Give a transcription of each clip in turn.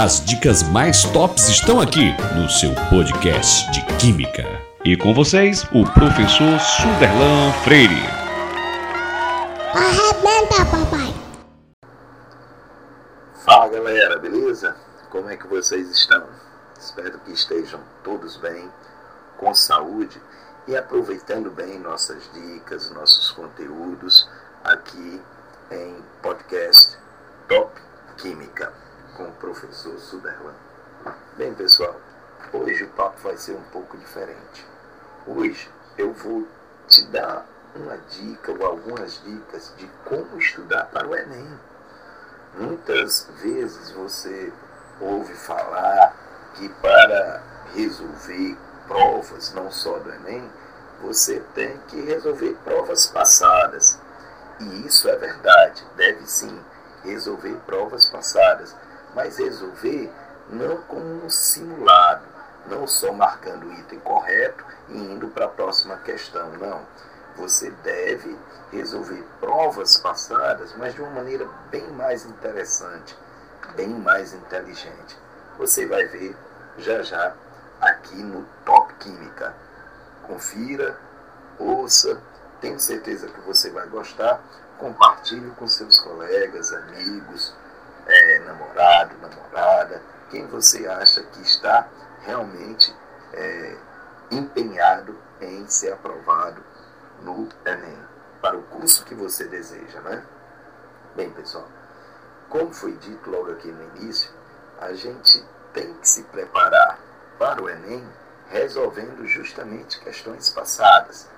As dicas mais tops estão aqui no seu podcast de Química. E com vocês, o professor Suderlan Freire. Arrebenta, papai! Fala galera, beleza? Como é que vocês estão? Espero que estejam todos bem, com saúde e aproveitando bem nossas dicas, nossos conteúdos aqui em podcast Top Química com o professor Suderlan. Bem, pessoal, hoje o papo vai ser um pouco diferente. Hoje eu vou te dar uma dica ou algumas dicas de como estudar para o Enem. Muitas vezes você ouve falar que para resolver provas, não só do Enem, você tem que resolver provas passadas. E isso é verdade, deve sim resolver provas passadas mas resolver não como um simulado, não só marcando o item correto e indo para a próxima questão, não. Você deve resolver provas passadas, mas de uma maneira bem mais interessante, bem mais inteligente. Você vai ver já já aqui no Top Química. Confira, ouça, tenho certeza que você vai gostar. Compartilhe com seus colegas, amigos, é, namorado, namorada, quem você acha que está realmente é, empenhado em ser aprovado no Enem, para o curso que você deseja, né? Bem, pessoal, como foi dito logo aqui no início, a gente tem que se preparar para o Enem resolvendo justamente questões passadas,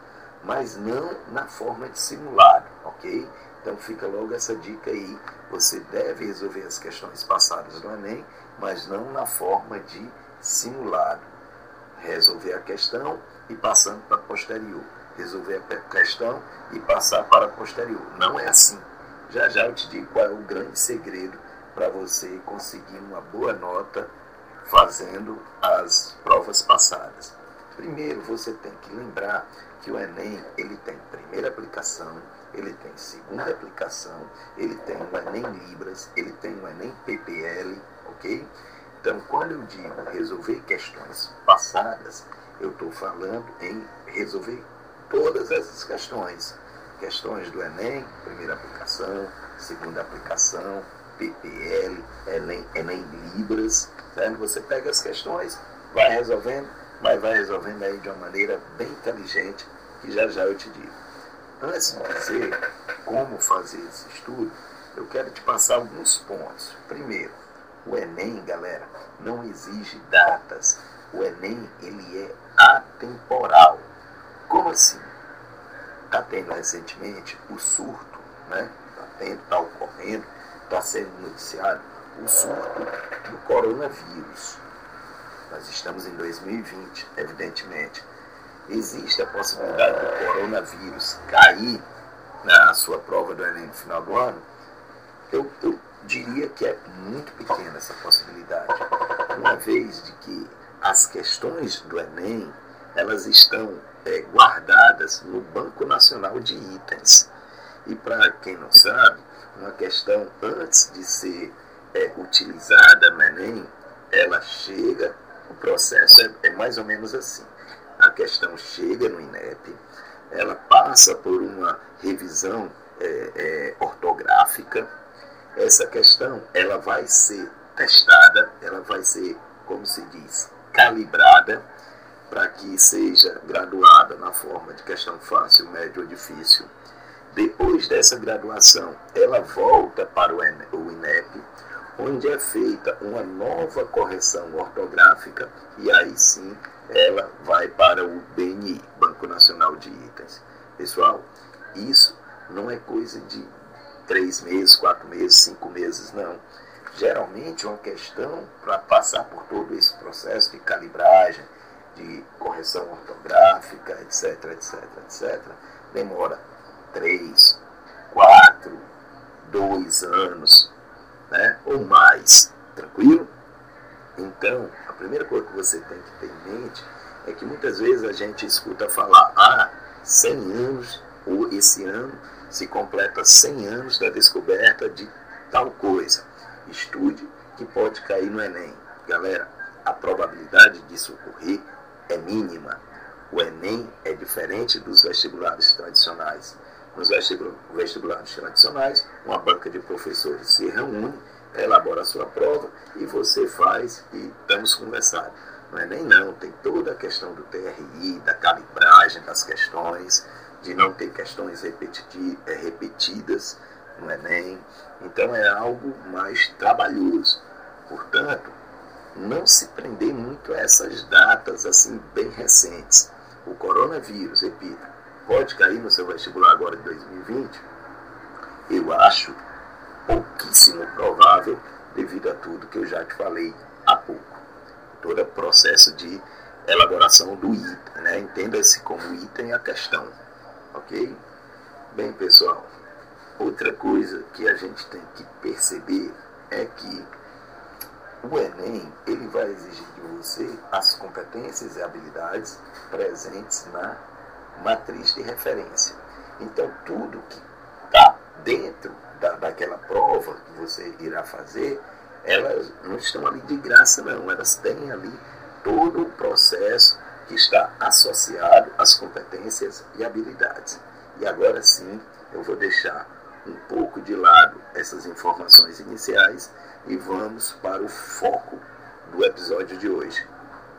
mas não na forma de simulado, ok? Então fica logo essa dica aí. Você deve resolver as questões passadas do Enem, mas não na forma de simulado. Resolver a questão e passando para posterior. Resolver a questão e passar para posterior. Não é assim. Já já eu te digo qual é o grande segredo para você conseguir uma boa nota fazendo as provas passadas. Primeiro, você tem que lembrar que o Enem ele tem primeira aplicação, ele tem segunda aplicação, ele tem o Enem Libras, ele tem o Enem PPL, ok? Então, quando eu digo resolver questões passadas, eu estou falando em resolver todas essas questões. Questões do Enem, primeira aplicação, segunda aplicação, PPL, Enem, Enem Libras. Certo? Você pega as questões, vai resolvendo, mas vai resolvendo aí de uma maneira bem inteligente, que já já eu te digo. Antes de dizer como fazer esse estudo, eu quero te passar alguns pontos. Primeiro, o Enem, galera, não exige datas. O Enem, ele é atemporal. Como assim? Está tendo recentemente o surto, né? Está tendo, está ocorrendo, está sendo noticiado o surto do coronavírus. Nós estamos em 2020, evidentemente. Existe a possibilidade do coronavírus cair na sua prova do Enem no final do ano? Eu, eu diria que é muito pequena essa possibilidade. Uma vez de que as questões do Enem elas estão é, guardadas no Banco Nacional de Itens. E para quem não sabe, uma questão antes de ser é, utilizada no Enem, ela chega o processo é, é mais ou menos assim. A questão chega no INEP, ela passa por uma revisão é, é, ortográfica. Essa questão ela vai ser testada, ela vai ser, como se diz, calibrada para que seja graduada na forma de questão fácil, médio ou difícil. Depois dessa graduação, ela volta para o INEP, onde é feita uma nova correção ortográfica e aí sim ela vai para o BNI, Banco Nacional de Itens. Pessoal, isso não é coisa de três meses, quatro meses, cinco meses, não. Geralmente uma questão para passar por todo esse processo de calibragem, de correção ortográfica, etc, etc, etc, demora três, quatro, dois anos, né? ou mais. Tranquilo? Então, a primeira coisa que você tem que ter em mente é que muitas vezes a gente escuta falar, ah, 100 anos, ou esse ano se completa 100 anos da descoberta de tal coisa. Estude que pode cair no Enem. Galera, a probabilidade disso ocorrer é mínima. O Enem é diferente dos vestibulares tradicionais. Nos vestibulares tradicionais, uma banca de professores se reúne, elabora a sua prova e você faz e estamos conversando. Não é nem não, tem toda a questão do TRI, da calibragem das questões, de não ter questões é, repetidas no Enem. Então é algo mais trabalhoso. Portanto, não se prender muito a essas datas assim bem recentes. O coronavírus, repito, pode cair no seu vestibular agora de 2020? Eu acho pouquíssimo provável devido a tudo que eu já te falei há pouco. Todo o processo de elaboração do item, né? entenda-se como item a questão, ok? Bem, pessoal, outra coisa que a gente tem que perceber é que o Enem ele vai exigir de você as competências e habilidades presentes na matriz de referência. Então, tudo que está dentro da, daquela prova que você irá fazer, elas não estão ali de graça, não. Elas têm ali todo o processo que está associado às competências e habilidades. E agora sim, eu vou deixar um pouco de lado essas informações iniciais e vamos para o foco do episódio de hoje: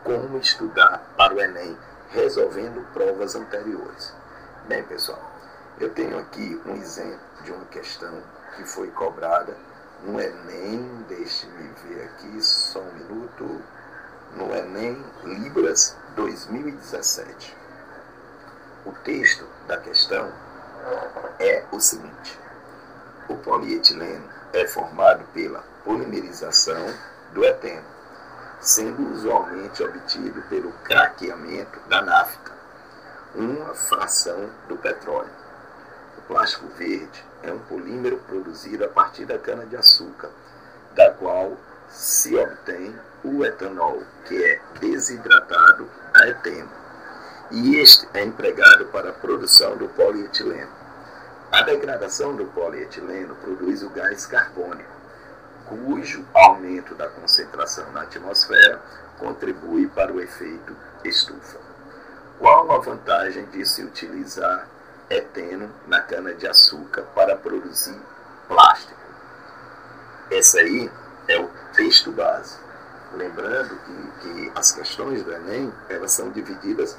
como estudar para o Enem resolvendo provas anteriores. Bem, pessoal, eu tenho aqui um exemplo de uma questão que foi cobrada no Enem, deixe-me ver aqui só um minuto, no Enem Libras 2017. O texto da questão é o seguinte: o polietileno é formado pela polimerização do eteno, sendo usualmente obtido pelo craqueamento da nafta, uma fração do petróleo. O plástico verde é um polímero produzido a partir da cana-de-açúcar, da qual se obtém o etanol, que é desidratado a eteno. E este é empregado para a produção do polietileno. A degradação do polietileno produz o gás carbônico, cujo aumento da concentração na atmosfera contribui para o efeito estufa. Qual a vantagem de se utilizar eteno na cana-de-açúcar para produzir plástico? Esse aí é o texto base. Lembrando que, que as questões do Enem elas são divididas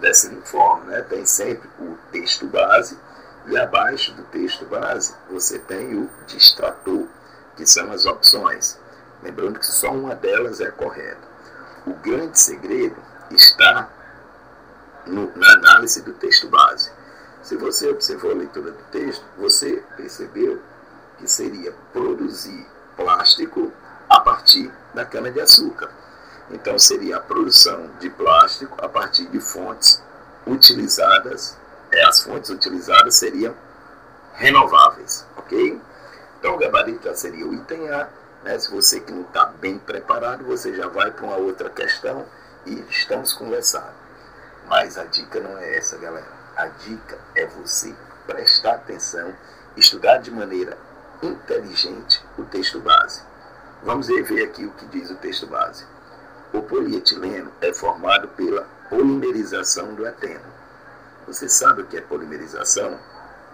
dessa forma, né? Tem sempre o texto base e abaixo do texto base, você tem o distrator, que são as opções. Lembrando que só uma delas é correta. O grande segredo está no, na análise do texto base. Se você observou a leitura do texto, você percebeu que seria produzir plástico a partir da cana-de-açúcar. Então, seria a produção de plástico a partir de fontes utilizadas é, as fontes utilizadas seriam renováveis, ok? Então o gabarito já seria o item A. Né? Se você que não está bem preparado, você já vai para uma outra questão e estamos conversando. Mas a dica não é essa, galera. A dica é você prestar atenção, estudar de maneira inteligente o texto base. Vamos ver aqui o que diz o texto base. O polietileno é formado pela polimerização do eteno. Você sabe o que é polimerização?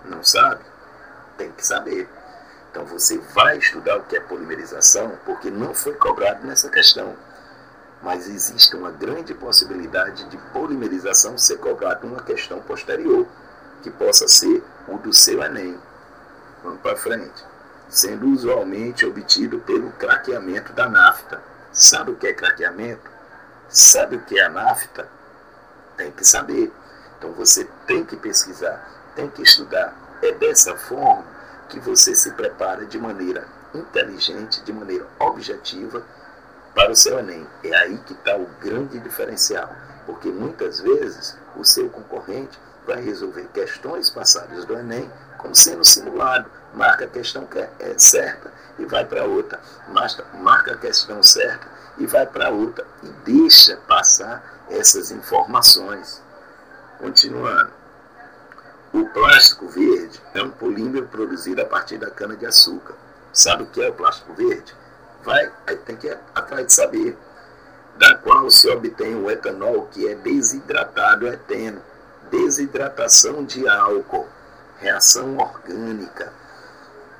Não sabe? Tem que saber. Então você vai estudar o que é polimerização, porque não foi cobrado nessa questão. Mas existe uma grande possibilidade de polimerização ser cobrado numa questão posterior, que possa ser o do seu Enem. Vamos para frente. Sendo usualmente obtido pelo craqueamento da nafta. Sabe o que é craqueamento? Sabe o que é a nafta? Tem que saber. Então você tem que pesquisar, tem que estudar. É dessa forma que você se prepara de maneira inteligente, de maneira objetiva para o seu Enem. É aí que está o grande diferencial, porque muitas vezes o seu concorrente vai resolver questões passadas do Enem como sendo simulado. Marca a questão que é certa e vai para outra. Marca a questão certa e vai para outra. E deixa passar essas informações. Continuando. O plástico verde é um polímero produzido a partir da cana-de-açúcar. Sabe o que é o plástico verde? Vai, tem que ir atrás de saber da qual se obtém o etanol que é desidratado eteno. Desidratação de álcool, reação orgânica.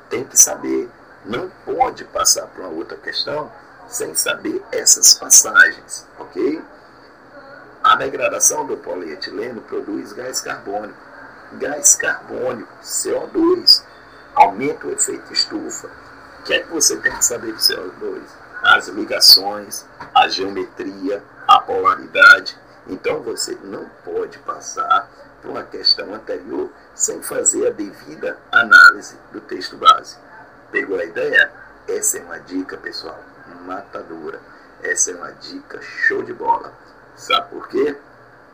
Tem que saber, não pode passar para uma outra questão sem saber essas passagens, ok? A degradação do polietileno produz gás carbônico. Gás carbônico, CO2, aumenta o efeito estufa. O que é que você tem que saber do CO2? As ligações, a geometria, a polaridade. Então você não pode passar por uma questão anterior sem fazer a devida análise do texto base. Pegou a ideia? Essa é uma dica, pessoal, matadora. Essa é uma dica show de bola. Sabe por quê?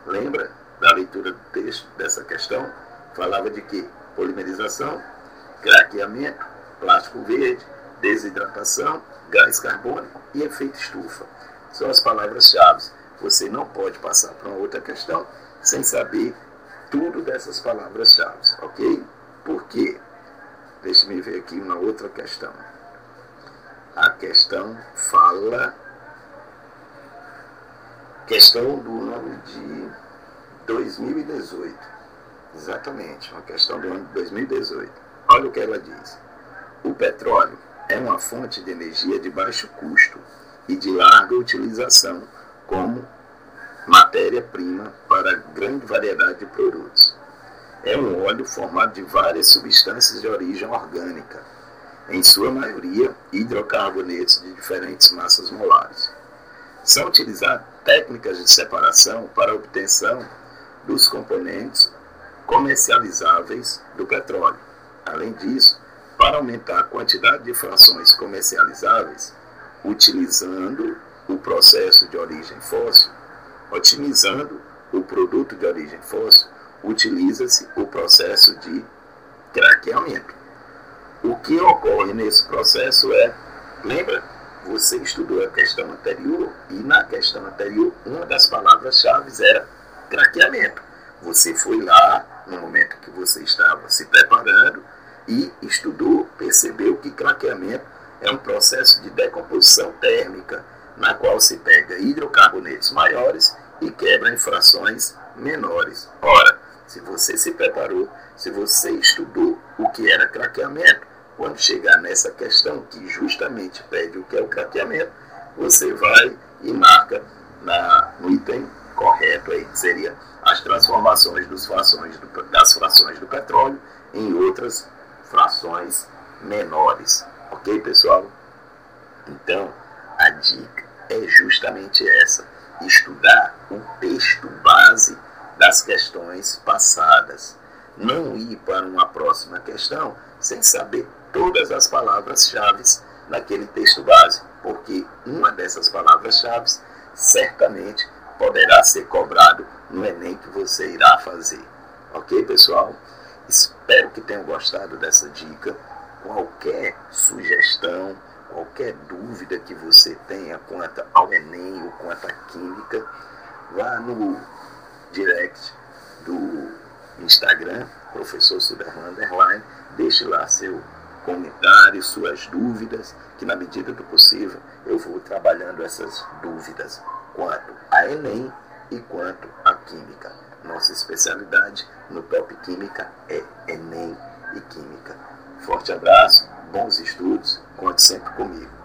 Lembra da leitura do texto dessa questão? Falava de que? Polimerização, craqueamento, plástico verde, desidratação, gás carbônico e efeito estufa. São as palavras-chave. Você não pode passar para uma outra questão sem saber tudo dessas palavras-chave, ok? Por quê? Deixe-me ver aqui uma outra questão. A questão fala. Questão do ano de 2018. Exatamente, uma questão do ano de 2018. Olha o que ela diz. O petróleo é uma fonte de energia de baixo custo e de larga utilização como matéria-prima para grande variedade de produtos. É um óleo formado de várias substâncias de origem orgânica, em sua maioria hidrocarbonetos de diferentes massas molares. São utilizadas técnicas de separação para a obtenção dos componentes comercializáveis do petróleo. Além disso, para aumentar a quantidade de frações comercializáveis, utilizando o processo de origem fóssil, otimizando o produto de origem fóssil, utiliza-se o processo de craqueamento. O que ocorre nesse processo é, lembra, você estudou a questão anterior e na questão anterior uma das palavras-chave era craqueamento. Você foi lá no momento que você estava se preparando e estudou, percebeu que craqueamento é um processo de decomposição térmica, na qual se pega hidrocarbonetos maiores e quebra em frações menores. Ora, se você se preparou, se você estudou o que era craqueamento, quando chegar nessa questão que justamente pede o que é o craqueamento, você vai e marca na, no item correto aí, que seria as transformações dos frações do, das frações do petróleo em outras frações menores. Ok, pessoal? Então, a dica é justamente essa: estudar o texto base das questões passadas. Não ir para uma próxima questão sem saber todas as palavras-chave naquele texto base, porque uma dessas palavras-chave certamente poderá ser cobrado no Enem que você irá fazer. Ok, pessoal? Espero que tenham gostado dessa dica. Qualquer sugestão, qualquer dúvida que você tenha quanto ao Enem ou quanto à Química, vá no direct do Instagram, professor Underline, deixe lá seu comentário, suas dúvidas, que na medida do possível eu vou trabalhando essas dúvidas quanto a Enem e quanto à Química. Nossa especialidade no Top Química é Enem e Química. Forte abraço, bons estudos, conte sempre comigo.